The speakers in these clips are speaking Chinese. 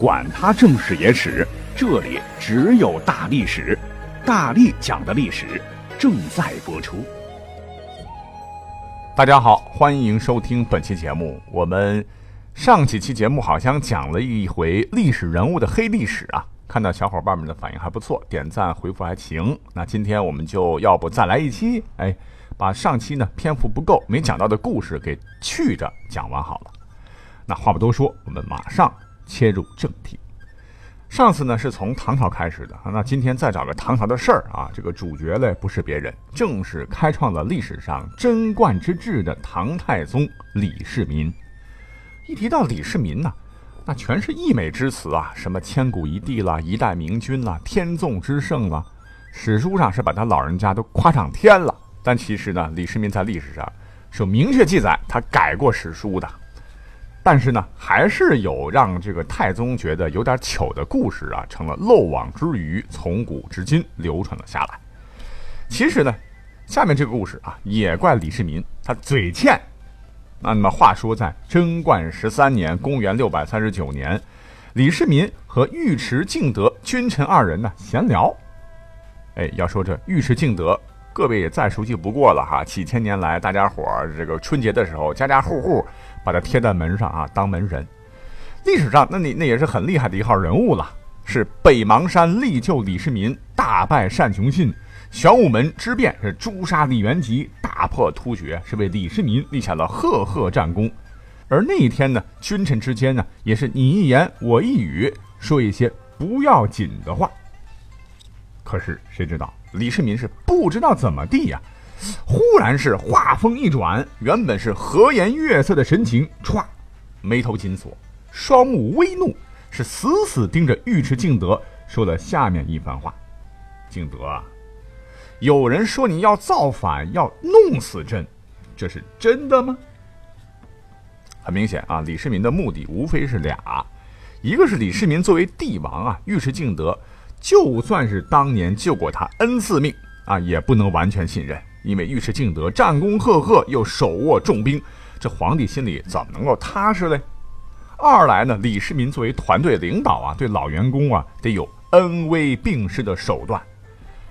管他正史野史，这里只有大历史，大力讲的历史正在播出。大家好，欢迎收听本期节目。我们上几期节目好像讲了一回历史人物的黑历史啊，看到小伙伴们的反应还不错，点赞回复还行。那今天我们就要不再来一期，哎，把上期呢篇幅不够没讲到的故事给去着讲完好了。那话不多说，我们马上。切入正题，上次呢是从唐朝开始的，那今天再找个唐朝的事儿啊，这个主角呢不是别人，正是开创了历史上贞观之治的唐太宗李世民。一提到李世民呢，那全是溢美之词啊，什么千古一帝啦，一代明君啦，天纵之圣啦，史书上是把他老人家都夸上天了。但其实呢，李世民在历史上是有明确记载，他改过史书的。但是呢，还是有让这个太宗觉得有点糗的故事啊，成了漏网之鱼，从古至今流传了下来。其实呢，下面这个故事啊，也怪李世民他嘴欠。那么话说，在贞观十三年（公元六百三十九年），李世民和尉迟敬德君臣二人呢闲聊。哎，要说这尉迟敬德。各位也再熟悉不过了哈，几千年来，大家伙儿这个春节的时候，家家户户把它贴在门上啊，当门神。历史上，那你那也是很厉害的一号人物了，是北邙山力救李世民，大败单雄信；玄武门之变是诛杀李元吉，大破突厥，是为李世民立下了赫赫战功。而那一天呢，君臣之间呢，也是你一言我一语，说一些不要紧的话。可是谁知道？李世民是不知道怎么地呀，忽然是话锋一转，原本是和颜悦色的神情，歘，眉头紧锁，双目微怒，是死死盯着尉迟敬德，说了下面一番话：“敬德啊，有人说你要造反，要弄死朕，这是真的吗？”很明显啊，李世民的目的无非是俩，一个是李世民作为帝王啊，尉迟敬德。就算是当年救过他 n 次命啊，也不能完全信任，因为尉迟敬德战功赫赫，又手握重兵，这皇帝心里怎么能够踏实嘞？二来呢，李世民作为团队领导啊，对老员工啊得有恩威并施的手段。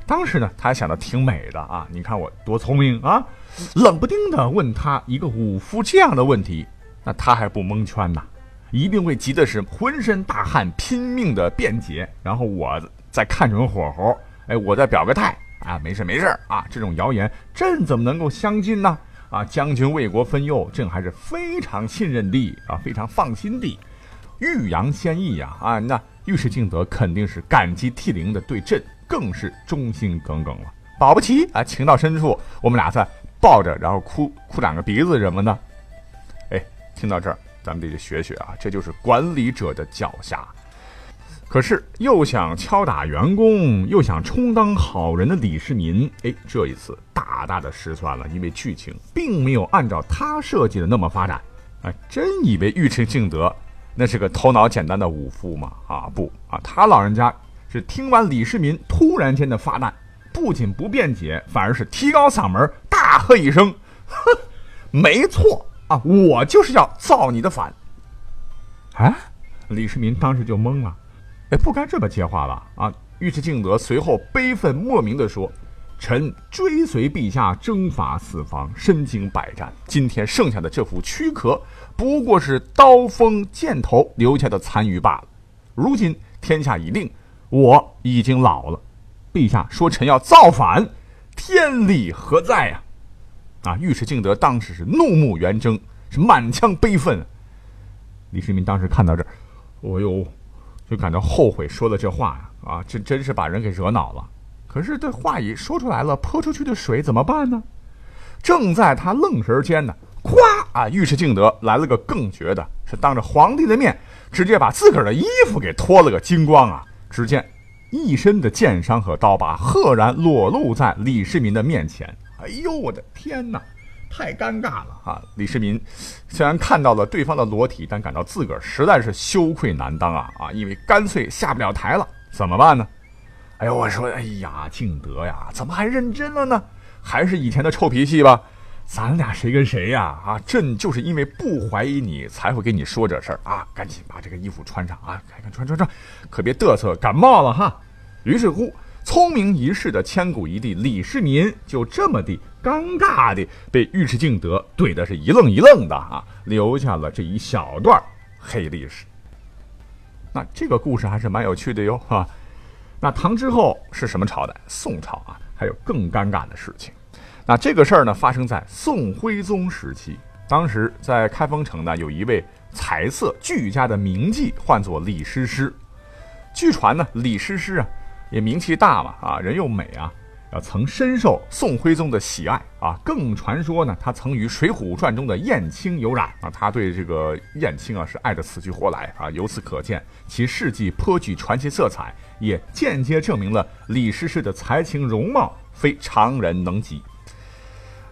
当时呢，他还想的挺美的啊，你看我多聪明啊，冷不丁的问他一个武夫这样的问题，那他还不蒙圈呐？一定会急的是浑身大汗，拼命的辩解，然后我。再看准火候，哎，我再表个态啊，没事没事啊，这种谣言朕怎么能够相信呢？啊，将军为国分忧，朕还是非常信任的啊，非常放心的。欲扬先抑呀，啊，那尉迟敬德肯定是感激涕零的，对朕更是忠心耿耿了。保不齐啊，情到深处，我们俩再抱着，然后哭哭两个鼻子什么的。哎，听到这儿，咱们得学学啊，这就是管理者的脚下。可是又想敲打员工，又想充当好人的李世民，哎，这一次大大的失算了，因为剧情并没有按照他设计的那么发展。哎，真以为尉迟敬德那是个头脑简单的武夫吗？啊，不啊，他老人家是听完李世民突然间的发难，不仅不辩解，反而是提高嗓门大喝一声：“ 哼，没错啊，我就是要造你的反。”啊，李世民当时就懵了。哎，不该这么接话吧？啊！尉迟敬德随后悲愤莫名地说：“臣追随陛下征伐四方，身经百战，今天剩下的这副躯壳，不过是刀锋剑头留下的残余罢了。如今天下已定，我已经老了。陛下说臣要造反，天理何在呀？”啊！尉迟敬德当时是怒目圆睁，是满腔悲愤。李世民当时看到这儿，哦呦！就感到后悔说的这话呀，啊，这真是把人给惹恼了。可是这话一说出来了，泼出去的水怎么办呢？正在他愣神间呢，咵啊！尉迟敬德来了个更绝的，是当着皇帝的面，直接把自个儿的衣服给脱了个精光啊！只见一身的剑伤和刀疤赫然裸露在李世民的面前。哎呦，我的天哪！太尴尬了啊！李世民虽然看到了对方的裸体，但感到自个儿实在是羞愧难当啊啊！因为干脆下不了台了，怎么办呢？哎呦，我说，哎呀，敬德呀，怎么还认真了呢？还是以前的臭脾气吧？咱俩谁跟谁呀？啊，朕就是因为不怀疑你，才会跟你说这事儿啊！赶紧把这个衣服穿上啊！看看穿穿穿，可别嘚瑟感冒了哈。于是乎，聪明一世的千古一帝李世民就这么地尴尬的被尉迟敬德怼的是一愣一愣的啊，留下了这一小段黑历史。那这个故事还是蛮有趣的哟哈。那唐之后是什么朝代？宋朝啊，还有更尴尬的事情。那这个事儿呢，发生在宋徽宗时期。当时在开封城呢，有一位才色俱佳的名妓，唤作李师师。据传呢，李师师啊，也名气大嘛，啊，人又美啊，啊，曾深受宋徽宗的喜爱啊。更传说呢，他曾与《水浒传》中的燕青有染啊，他对这个燕青啊是爱得死去活来啊。由此可见，其事迹颇具传奇色彩，也间接证明了李师师的才情容貌非常人能及。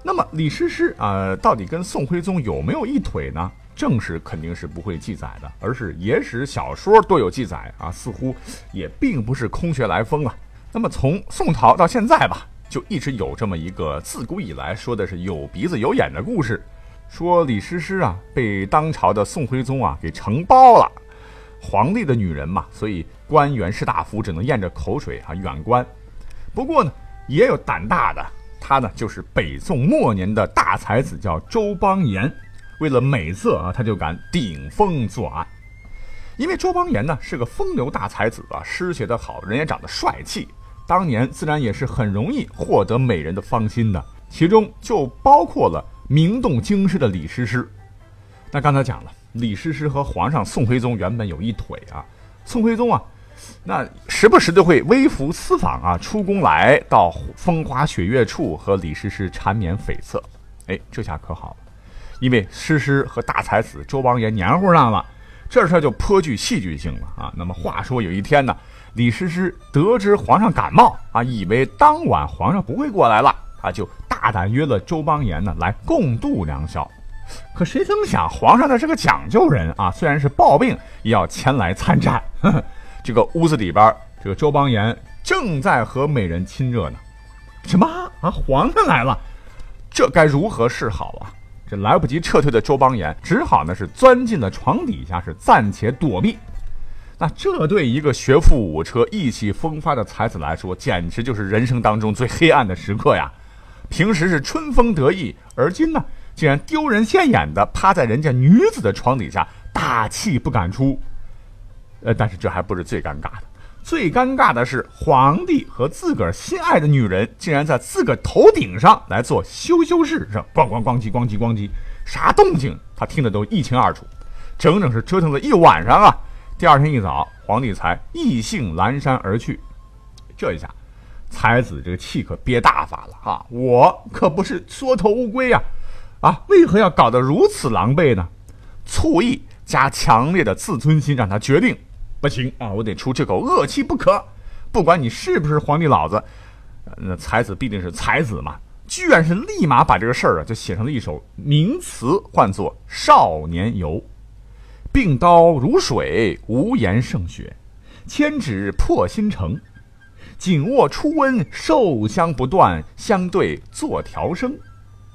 那么李师师啊，到底跟宋徽宗有没有一腿呢？正史肯定是不会记载的，而是野史小说都有记载啊，似乎也并不是空穴来风啊。那么从宋朝到现在吧，就一直有这么一个自古以来说的是有鼻子有眼的故事，说李师师啊被当朝的宋徽宗啊给承包了，皇帝的女人嘛，所以官员士大夫只能咽着口水啊远观。不过呢，也有胆大的。他呢，就是北宋末年的大才子，叫周邦彦。为了美色啊，他就敢顶风作案。因为周邦彦呢是个风流大才子啊，诗写得好，人也长得帅气，当年自然也是很容易获得美人的芳心的。其中就包括了名动京师的李师师。那刚才讲了，李师师和皇上宋徽宗原本有一腿啊。宋徽宗啊。那时不时的会微服私访啊，出宫来到风花雪月处和李师师缠绵悱恻，哎，这下可好了，因为诗诗和大才子周邦彦黏糊上了，这事儿就颇具戏剧性了啊。那么话说有一天呢，李师师得知皇上感冒啊，以为当晚皇上不会过来了，他就大胆约了周邦彦呢来共度良宵。可谁曾想皇上呢是个讲究人啊，虽然是暴病也要前来参战。呵 呵这个屋子里边，这个周邦彦正在和美人亲热呢。什么啊？皇上来了，这该如何是好啊？这来不及撤退的周邦彦只好呢是钻进了床底下，是暂且躲避。那这对一个学富五车、意气风发的才子来说，简直就是人生当中最黑暗的时刻呀！平时是春风得意，而今呢，竟然丢人现眼的趴在人家女子的床底下，大气不敢出。呃，但是这还不是最尴尬的，最尴尬的是皇帝和自个儿心爱的女人竟然在自个儿头顶上来做羞羞事，是咣咣咣叽咣叽咣叽，啥动静他听得都一清二楚，整整是折腾了一晚上啊！第二天一早，皇帝才意兴阑珊而去。这一下，才子这个气可憋大发了哈！我可不是缩头乌龟呀，啊，为何要搞得如此狼狈呢？醋意加强烈的自尊心让他决定。不行啊！我得出这口恶气不可。不管你是不是皇帝老子，那才子必定是才子嘛。居然是立马把这个事儿啊，就写成了一首名词，唤作《少年游》。病刀如水，无言胜雪；千指破心城，紧握初温，受香不断，相对作调声。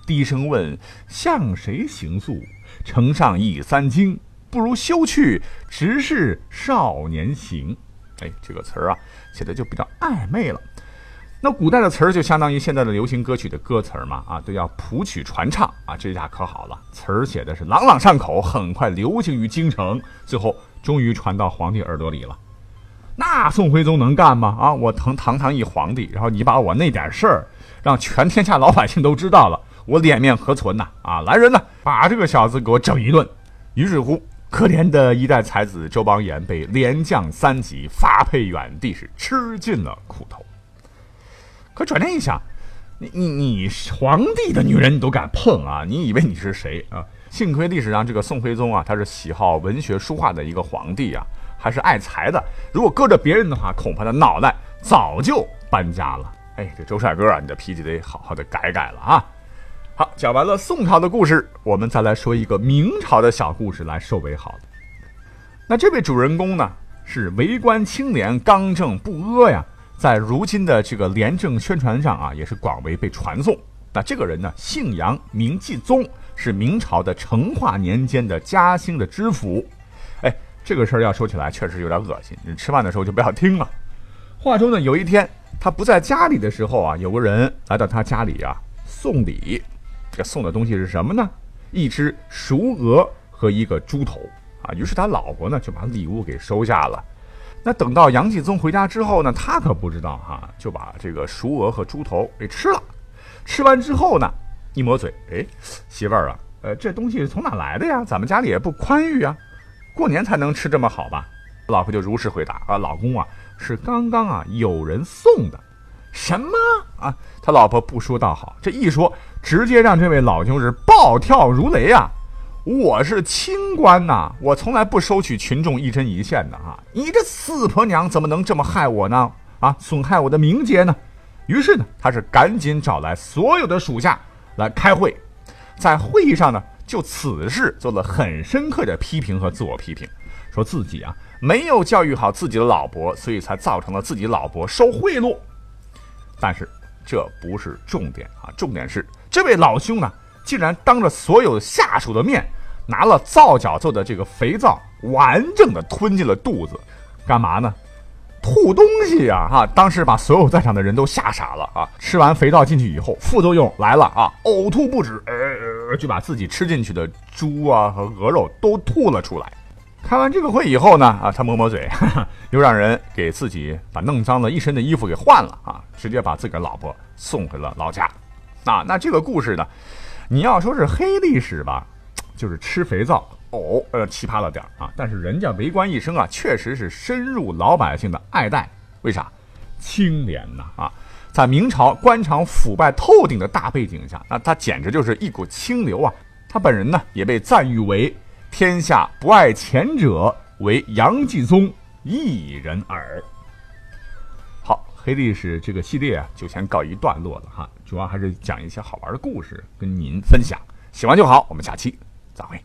低声问：向谁行诉？城上已三更。不如休去，直是少年行。哎，这个词儿啊，写的就比较暧昧了。那古代的词儿就相当于现在的流行歌曲的歌词嘛，啊，都要谱曲传唱啊。这下可好了，词儿写的是朗朗上口，很快流行于京城，最后终于传到皇帝耳朵里了。那宋徽宗能干吗？啊，我堂堂堂一皇帝，然后你把我那点事儿让全天下老百姓都知道了，我脸面何存呐？啊，来人呐，把这个小子给我整一顿。于是乎。可怜的一代才子周邦彦被连降三级，发配远地，是吃尽了苦头。可转念一想，你你你皇帝的女人你都敢碰啊？你以为你是谁啊？幸亏历史上这个宋徽宗啊，他是喜好文学书画的一个皇帝啊，还是爱才的。如果搁着别人的话，恐怕他脑袋早就搬家了。哎，这周帅哥啊，你的脾气得好好的改改了啊！好，讲完了宋朝的故事，我们再来说一个明朝的小故事来收尾。好了，那这位主人公呢是为官清廉、刚正不阿呀，在如今的这个廉政宣传上啊，也是广为被传颂。那这个人呢，姓杨，名继宗，是明朝的成化年间的嘉兴的知府。哎，这个事儿要说起来，确实有点恶心。你吃饭的时候就不要听了。话说呢，有一天他不在家里的时候啊，有个人来到他家里啊送礼。这送的东西是什么呢？一只熟鹅和一个猪头啊。于是他老婆呢就把礼物给收下了。那等到杨继宗回家之后呢，他可不知道哈，就把这个熟鹅和猪头给吃了。吃完之后呢，一抹嘴，哎，媳妇儿啊，呃，这东西从哪来的呀？咱们家里也不宽裕啊，过年才能吃这么好吧？老婆就如实回答啊，老公啊，是刚刚啊有人送的。什么啊？他老婆不说倒好，这一说，直接让这位老兄是暴跳如雷啊！我是清官呐，我从来不收取群众一针一线的啊！你这死婆娘怎么能这么害我呢？啊，损害我的名节呢？于是呢，他是赶紧找来所有的属下来开会，在会议上呢，就此事做了很深刻的批评和自我批评，说自己啊没有教育好自己的老婆，所以才造成了自己老婆受贿赂。但是这不是重点啊，重点是这位老兄呢，竟然当着所有下属的面，拿了皂角做的这个肥皂，完整的吞进了肚子，干嘛呢？吐东西呀！哈，当时把所有在场的人都吓傻了啊！吃完肥皂进去以后，副作用来了啊，呕吐不止，呃，就把自己吃进去的猪啊和鹅肉都吐了出来。开完这个会以后呢，啊，他抹抹嘴，又让人给自己把弄脏了一身的衣服给换了啊，直接把自个儿老婆送回了老家。啊，那这个故事呢，你要说是黑历史吧，就是吃肥皂哦，呃，奇葩了点啊。但是人家为官一生啊，确实是深入老百姓的爱戴。为啥？清廉呐啊，在明朝官场腐败透顶的大背景下，那他简直就是一股清流啊。他本人呢，也被赞誉为。天下不爱钱者，为杨继宗一人耳。黑历史这个系列啊，就先告一段落了哈。主要还是讲一些好玩的故事跟您分享，喜欢就好。我们下期再会。